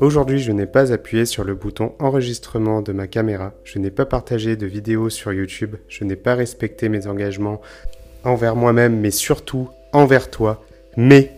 Aujourd'hui, je n'ai pas appuyé sur le bouton enregistrement de ma caméra, je n'ai pas partagé de vidéos sur YouTube, je n'ai pas respecté mes engagements envers moi-même, mais surtout envers toi. Mais,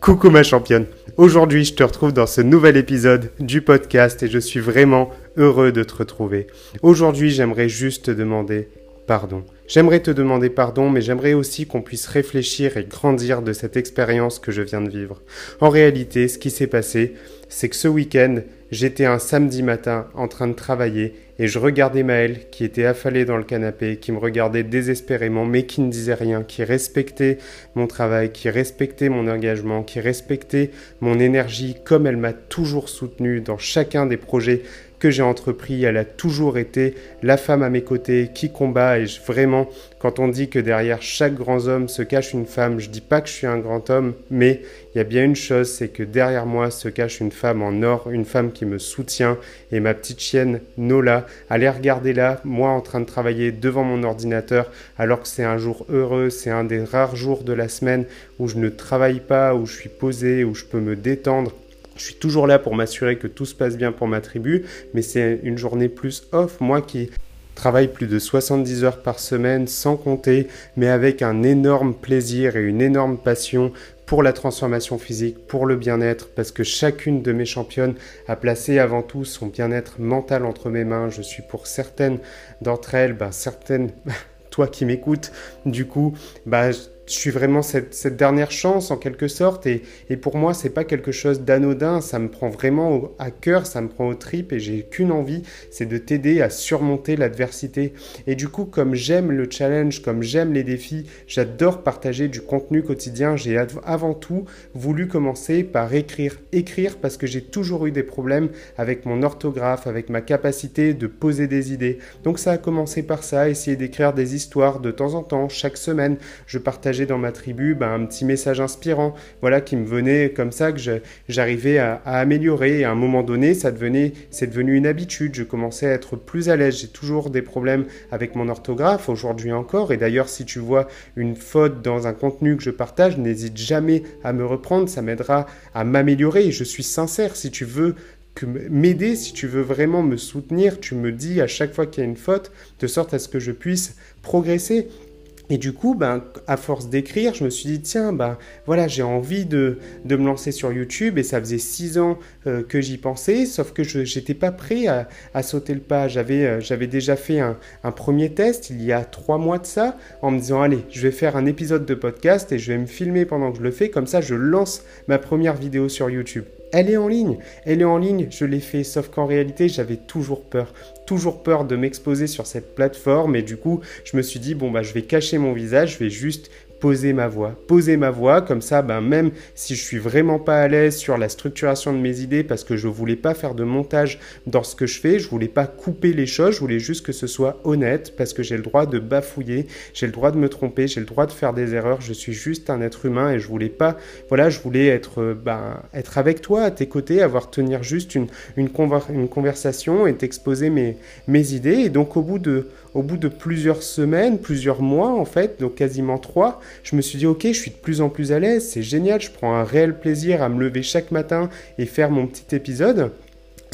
coucou ma championne, aujourd'hui je te retrouve dans ce nouvel épisode du podcast et je suis vraiment heureux de te retrouver. Aujourd'hui, j'aimerais juste te demander pardon. J'aimerais te demander pardon, mais j'aimerais aussi qu'on puisse réfléchir et grandir de cette expérience que je viens de vivre. En réalité, ce qui s'est passé, c'est que ce week-end, j'étais un samedi matin en train de travailler et je regardais Maël qui était affalé dans le canapé, qui me regardait désespérément, mais qui ne disait rien, qui respectait mon travail, qui respectait mon engagement, qui respectait mon énergie comme elle m'a toujours soutenu dans chacun des projets que j'ai entrepris. Elle a toujours été la femme à mes côtés qui combat. Et vraiment, quand on dit que derrière chaque grand homme se cache une femme, je dis pas que je suis un grand homme, mais il y a bien une chose, c'est que derrière moi se cache une femme en or, une femme qui me soutient. Et ma petite chienne Nola, allez regarder là, moi en train de travailler devant mon ordinateur, alors que c'est un jour heureux, c'est un des rares jours de la semaine où je ne travaille pas, où je suis posé, où je peux me détendre je suis toujours là pour m'assurer que tout se passe bien pour ma tribu, mais c'est une journée plus off. Moi qui travaille plus de 70 heures par semaine sans compter, mais avec un énorme plaisir et une énorme passion pour la transformation physique, pour le bien-être, parce que chacune de mes championnes a placé avant tout son bien-être mental entre mes mains. Je suis pour certaines d'entre elles, ben certaines, toi qui m'écoutes, du coup, bah, je suis vraiment cette, dernière chance en quelque sorte. Et, pour moi c'est pas quelque chose d'anodin. Ça me prend vraiment à cœur ça me prend aux tripes et j'ai qu'une envie c'est de t'aider à surmonter l'adversité. Et du coup comme j'aime le challenge comme j'aime les défis j'adore partager du contenu quotidien. J'ai avant tout voulu commencer par écrire. Écrire parce que j'ai toujours eu des problèmes avec mon orthographe avec ma capacité de poser des idées. Donc ça a commencé par ça essayer d'écrire des histoires de temps en temps chaque semaine. Je partage dans ma tribu ben, un petit message inspirant, voilà, qui me venait comme ça, que j'arrivais à, améliorer. Et à un moment donné, ça devenait, c'est devenu une habitude. Je commençais à être plus à l'aise. J'ai toujours des problèmes avec mon orthographe, aujourd'hui encore. Et d'ailleurs, si tu vois une faute dans un contenu que je partage, n'hésite jamais à me reprendre. Ça m'aidera à m'améliorer. Je suis sincère. Si tu veux m'aider, si tu veux vraiment me soutenir, tu me dis à chaque fois qu'il y a une faute, de sorte à ce que je puisse progresser. Et du coup, ben, à force d'écrire, je me suis dit, tiens, ben, voilà, j'ai envie de, me lancer sur YouTube et ça faisait six ans euh, que j'y pensais, sauf que je n'étais pas prêt à, sauter le pas. J'avais euh, j'avais déjà fait un, un, premier test il y a trois mois de ça, en me disant, allez, je vais faire un épisode de podcast et je vais me filmer pendant que je le fais, comme ça je lance ma première vidéo sur YouTube. Elle est en ligne, elle est en ligne, je l'ai fait, sauf qu'en réalité j'avais toujours peur. Toujours peur de m'exposer sur cette plateforme et du coup je me suis dit bon bah je vais cacher mon visage, je vais juste poser ma voix. Poser ma voix, comme ça, ben, même si je suis vraiment pas à l'aise sur la structuration de mes idées parce que je voulais pas faire de montage dans ce que je fais, je voulais pas couper les choses, je voulais juste que ce soit honnête parce que j'ai le droit de bafouiller, j'ai le droit de me tromper, j'ai le droit de faire des erreurs, je suis juste un être humain et je voulais pas, voilà, je voulais être, ben, être avec toi, à tes côtés, avoir tenir juste une conversation et t'exposer mes, mes idées. Et donc au bout de, au bout de plusieurs semaines, plusieurs mois en fait, donc quasiment trois, je me suis dit ok, je suis de plus en plus à l'aise, c'est génial, je prends un réel plaisir à me lever chaque matin et faire mon petit épisode.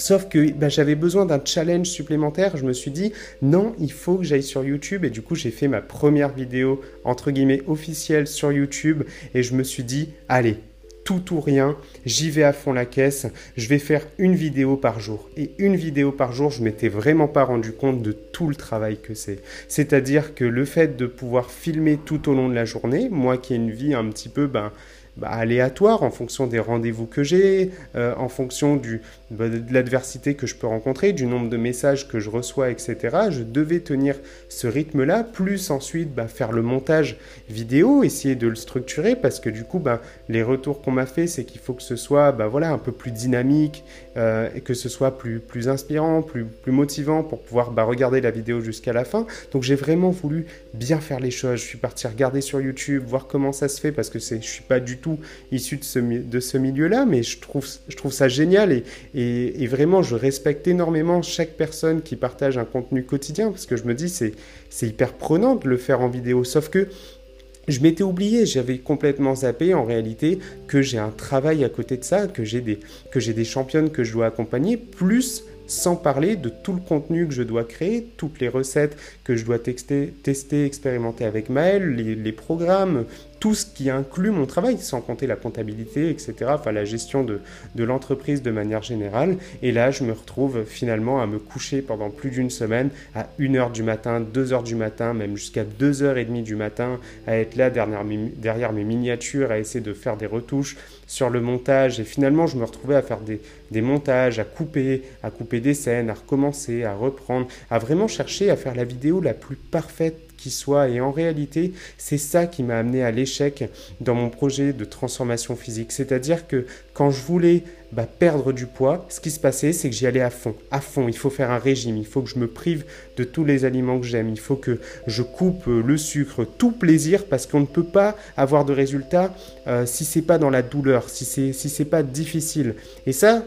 Sauf que bah, j'avais besoin d'un challenge supplémentaire. Je me suis dit, non, il faut que j'aille sur YouTube. Et du coup, j'ai fait ma première vidéo, entre guillemets, officielle sur YouTube. Et je me suis dit, allez, tout ou rien, j'y vais à fond la caisse, je vais faire une vidéo par jour. Et une vidéo par jour, je m'étais vraiment pas rendu compte de tout le travail que c'est. C'est-à-dire que le fait de pouvoir filmer tout au long de la journée, moi qui ai une vie un petit peu ben, bah, aléatoire en fonction des rendez-vous que j'ai, euh, en fonction du, bah, de l'adversité que je peux rencontrer, du nombre de messages que je reçois, etc. Je devais tenir ce rythme-là, plus ensuite bah, faire le montage vidéo, essayer de le structurer, parce que du coup, les retours qu'on m'a fait, c'est qu'il faut que ce soit un peu plus dynamique, euh, et que ce soit plus, inspirant, plus, plus motivant pour pouvoir regarder la vidéo jusqu'à la fin. Donc j'ai vraiment voulu bien faire les choses. Je suis parti regarder sur YouTube, voir comment ça se fait, parce que je ne suis pas du tout issu de ce, de ce milieu-là, mais je trouve, ça génial et, vraiment je respecte énormément chaque personne qui partage un contenu quotidien parce que je me dis c'est, c'est hyper prenant de le faire en vidéo. Sauf que je m'étais oublié, j'avais complètement zappé en réalité que j'ai un travail à côté de ça, que j'ai des, que j'ai des championnes que je dois accompagner, plus sans parler de tout le contenu que je dois créer, toutes les recettes que je dois tester expérimenter avec Maël, les, programmes, tout ce qui inclut mon travail, sans compter la comptabilité, etc., enfin la gestion de, de l'entreprise de manière générale. Et là, je me retrouve finalement à me coucher pendant plus d'une semaine, à 1h du matin, 2h du matin, même jusqu'à 2h30 du matin, à être là derrière mes, derrière mes miniatures, à essayer de faire des retouches sur le montage. Et finalement, je me retrouvais à faire des, des montages, à couper, à couper des scènes, à recommencer, à reprendre, à vraiment chercher à faire la vidéo la plus parfaite soit. Et en réalité, c'est ça qui m'a amené à l'échec dans mon projet de transformation physique. C'est-à-dire que quand je voulais bah, perdre du poids, ce qui se passait, c'est que j'y allais à fond. À fond, il faut faire un régime, il faut que je me prive de tous les aliments que j'aime, il faut que je coupe euh, le sucre, tout plaisir, parce qu'on ne peut pas avoir de résultat euh, si c'est pas dans la douleur, si c'est si c'est pas difficile. Et ça,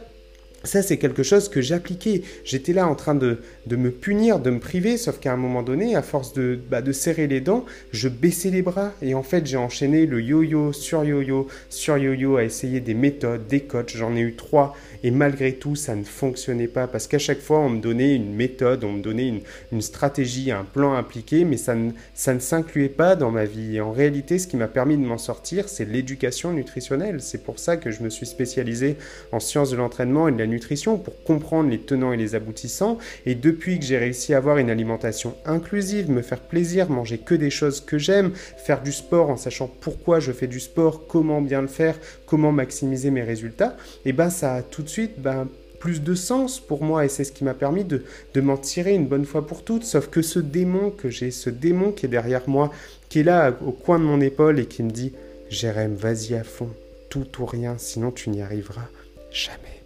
ça, c'est quelque chose que j'appliquais. J'étais là en train de, de, me punir, de me priver, sauf qu'à un moment donné, à force de, bah, de serrer les dents, je baissais les bras. Et en fait, j'ai enchaîné le yo-yo sur yo-yo sur yo-yo à essayer des méthodes, des coachs. J'en ai eu trois. Et malgré tout, ça ne fonctionnait pas parce qu'à chaque fois, on me donnait une méthode, on me donnait une, stratégie, un plan appliqué, mais ça ne, ça ne s'incluait pas dans ma vie. Et en réalité, ce qui m'a permis de m'en sortir, c'est l'éducation nutritionnelle. C'est pour ça que je me suis spécialisé en sciences de l'entraînement et de la nutrition pour comprendre les tenants et les aboutissants. Et depuis que j'ai réussi à avoir une alimentation inclusive, me faire plaisir, manger que des choses que j'aime, faire du sport en sachant pourquoi je fais du sport, comment bien le faire, comment maximiser mes résultats, et eh ben ça a tout de suite ben, plus de sens pour moi et c'est ce qui m'a permis de, de m'en tirer une bonne fois pour toutes. Sauf que ce démon que j'ai, ce démon qui est derrière moi, qui est là au coin de mon épaule et qui me dit Jérém, vas-y à fond, tout ou rien, sinon tu n'y arriveras jamais.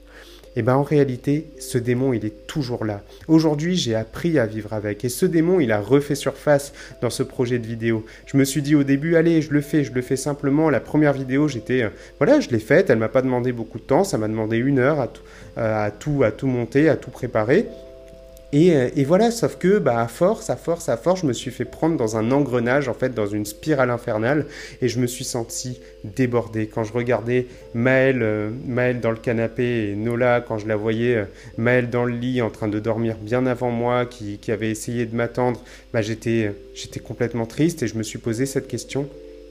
Et eh bien en réalité, ce démon, il est toujours là. Aujourd'hui, j'ai appris à vivre avec. Et ce démon, il a refait surface dans ce projet de vidéo. Je me suis dit au début, allez, je le fais, je le fais simplement. La première vidéo, j'étais, euh, voilà, je l'ai faite. Elle m'a pas demandé beaucoup de temps. Ça m'a demandé une heure à, euh, à, tout, à tout monter, à tout préparer. Euh, et, voilà, sauf que bah, à force, à force, à force, je me suis fait prendre dans un engrenage, en fait, dans une spirale infernale, et je me suis senti débordé. Quand je regardais Maël, euh, dans le canapé et Nola, quand je la voyais, euh, Maël dans le lit en train de dormir bien avant moi, qui, avait essayé de m'attendre, bah, j'étais, j'étais complètement triste et je me suis posé cette question.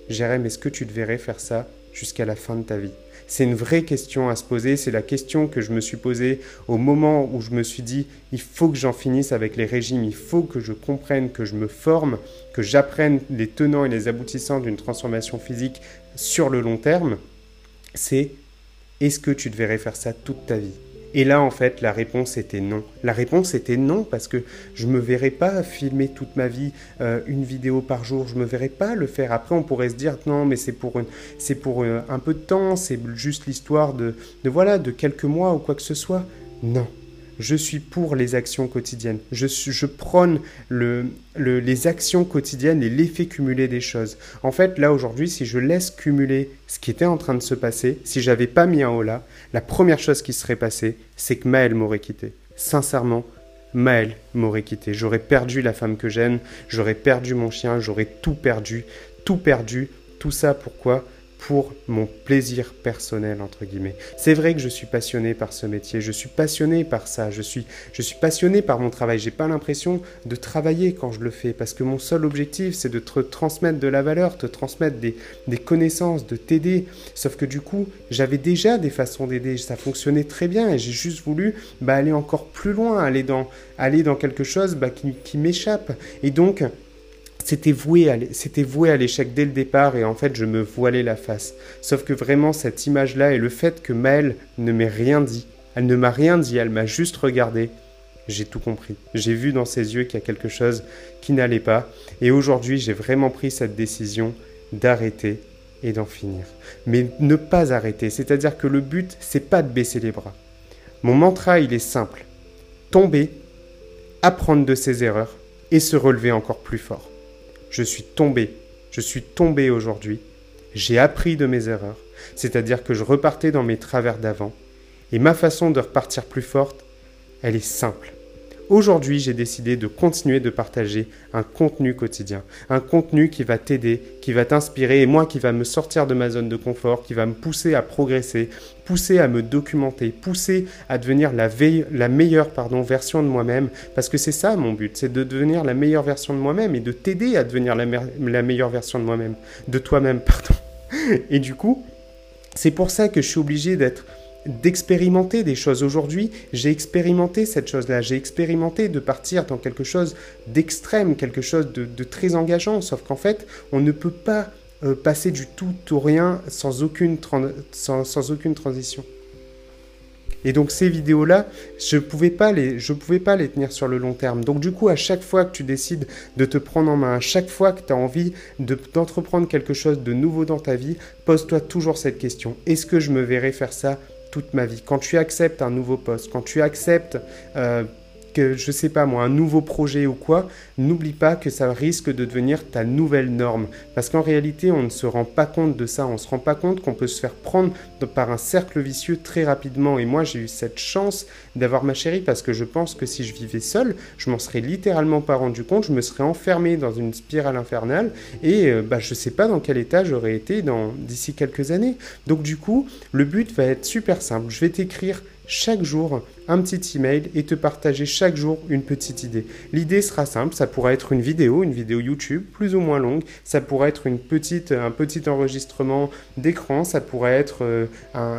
Jérém, est-ce que tu devrais faire ça jusqu'à la fin de ta vie? C'est une vraie question à se poser. C'est la question que je me suis posée au moment où je me suis dit, il faut que j'en finisse avec les régimes, il faut que je comprenne, que je me forme, que j'apprenne les tenants et les aboutissants d'une transformation physique sur le long terme. C'est, est-ce que tu devrais faire ça toute ta vie? Et là, en fait, la réponse était non. La réponse était non parce que je ne me verrais pas filmer toute ma vie euh, une vidéo par jour. Je ne me verrais pas le faire. Après, on pourrait se dire non, mais c'est pour, c'est pour euh, un peu de temps, c'est juste l'histoire de, de, voilà, de quelques mois ou quoi que ce soit. Non je suis pour les actions quotidiennes. Je, je prône le, les actions quotidiennes et l'effet cumulé des choses. En fait, là aujourd'hui, si je laisse cumuler ce qui était en train de se passer, si j'avais pas mis un haut la première chose qui serait passée, c'est que Maël m'aurait quitté. Sincèrement, Maël m'aurait quitté. J'aurais perdu la femme que j'aime, j'aurais perdu mon chien, j'aurais tout perdu, tout perdu. Tout ça pourquoi? Pour mon plaisir personnel entre guillemets. C'est vrai que je suis passionné par ce métier, je suis passionné par ça, je suis je suis passionné par mon travail. J'ai pas l'impression de travailler quand je le fais parce que mon seul objectif c'est de te transmettre de la valeur, te transmettre des, des connaissances, de t'aider. Sauf que du coup, j'avais déjà des façons d'aider, ça fonctionnait très bien et j'ai juste voulu bah, aller encore plus loin, aller dans aller dans quelque chose bah, qui, qui m'échappe. Et donc c'était voué à, l'échec dès le départ et en fait je me voilais la face. Sauf que vraiment cette image-là et le fait que Maëlle ne m'ait rien dit, elle ne m'a rien dit, elle m'a juste regardé, j'ai tout compris. J'ai vu dans ses yeux qu'il y a quelque chose qui n'allait pas et aujourd'hui j'ai vraiment pris cette décision d'arrêter et d'en finir. Mais ne pas arrêter, c'est-à-dire que le but c'est pas de baisser les bras. Mon mantra il est simple. Tomber, apprendre de ses erreurs et se relever encore plus fort. Je suis tombé. Je suis tombé aujourd'hui. J'ai appris de mes erreurs. C'est-à-dire que je repartais dans mes travers d'avant. Et ma façon de repartir plus forte, elle est simple. Aujourd'hui, j'ai décidé de continuer de partager un contenu quotidien, un contenu qui va t'aider, qui va t'inspirer et moi qui va me sortir de ma zone de confort, qui va me pousser à progresser, pousser à me documenter, pousser à devenir la, la meilleure version de moi-même, parce que c'est ça mon but, c'est de devenir la meilleure version de moi-même et de t'aider à devenir la, la meilleure version de moi-même, de toi-même, pardon. Et du coup, c'est pour ça que je suis obligé d'être d'expérimenter des choses. Aujourd'hui, j'ai expérimenté cette chose-là. J'ai expérimenté de partir dans quelque chose d'extrême, quelque chose de, très engageant. Sauf qu'en fait, on ne peut pas euh, passer du tout au rien sans aucune, transition. Et donc ces vidéos-là, je ne pouvais, pouvais pas les tenir sur le long terme. Donc du coup, à chaque fois que tu décides de te prendre en main, à chaque fois que tu as envie d'entreprendre quelque chose de nouveau dans ta vie, pose-toi toujours cette question. Est-ce que je me verrai faire ça toute ma vie. Quand tu acceptes un nouveau poste, quand tu acceptes... Euh, je sais pas moi, un nouveau projet ou quoi, n'oublie pas que ça risque de devenir ta nouvelle norme. Parce qu'en réalité, on ne se rend pas compte de ça. On se rend pas compte qu'on peut se faire prendre par un cercle vicieux très rapidement. Et moi, j'ai eu cette chance d'avoir ma chérie parce que je pense que si je vivais seul, je m'en serais littéralement pas rendu compte. Je me serais enfermé dans une spirale infernale et euh, bah, je sais pas dans quel état j'aurais été d'ici quelques années. Donc du coup, le but va être super simple. Je vais t'écrire chaque jour un petit email et te partager chaque jour une petite idée. L'idée sera simple, ça pourrait être une vidéo, une vidéo YouTube plus ou moins longue, ça pourrait être un petit enregistrement d'écran, ça pourrait être euh,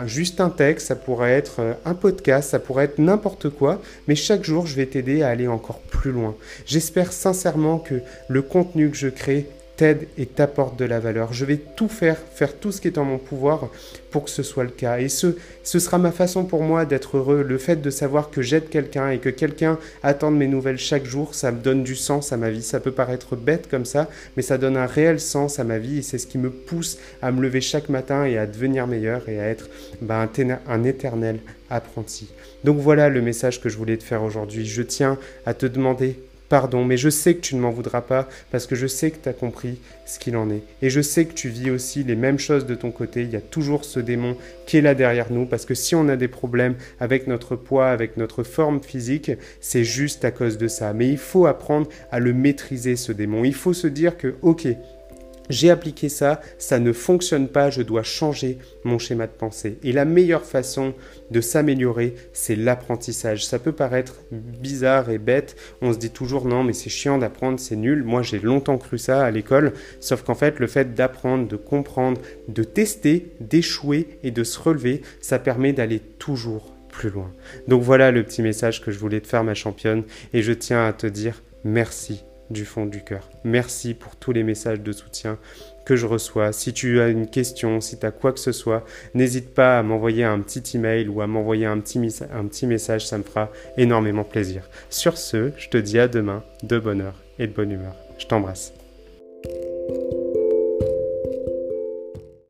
juste un texte, ça pourrait être euh, un podcast, ça pourrait être n'importe quoi, mais chaque jour je vais t'aider à aller encore plus loin. J'espère sincèrement que le contenu que je crée t'aide et t'apporte de la valeur. Je vais tout faire, faire tout ce qui est en mon pouvoir pour que ce soit le cas. Et ce, ce sera ma façon pour moi d'être heureux. Le fait de savoir que j'aide quelqu'un et que quelqu'un attend mes nouvelles chaque jour, ça me donne du sens à ma vie. Ça peut paraître bête comme ça, mais ça donne un réel sens à ma vie et c'est ce qui me pousse à me lever chaque matin et à devenir meilleur et à être ben, un éternel apprenti. Donc voilà le message que je voulais te faire aujourd'hui. Je tiens à te demander pardon, mais je sais que tu ne m'en voudras pas parce que je sais que tu as compris ce qu'il en est. Et je sais que tu vis aussi les mêmes choses de ton côté. Il y a toujours ce démon qui est là derrière nous parce que si on a des problèmes avec notre poids, avec notre forme physique, c'est juste à cause de ça. Mais il faut apprendre à le maîtriser, ce démon. Il faut se dire que, ok, j'ai appliqué ça, ça ne fonctionne pas, je dois changer mon schéma de pensée. Et la meilleure façon de s'améliorer, c'est l'apprentissage. Ça peut paraître bizarre et bête, on se dit toujours non mais c'est chiant d'apprendre, c'est nul. Moi j'ai longtemps cru ça à l'école, sauf qu'en fait le fait d'apprendre, de comprendre, de tester, d'échouer et de se relever, ça permet d'aller toujours plus loin. Donc voilà le petit message que je voulais te faire ma championne et je tiens à te dire merci du fond du cœur. Merci pour tous les messages de soutien que je reçois. Si tu as une question, si tu as quoi que ce soit, n'hésite pas à m'envoyer un petit email ou à m'envoyer un petit, un petit message, ça me fera énormément plaisir. Sur ce, je te dis à demain, de bonne heure et de bonne humeur. Je t'embrasse.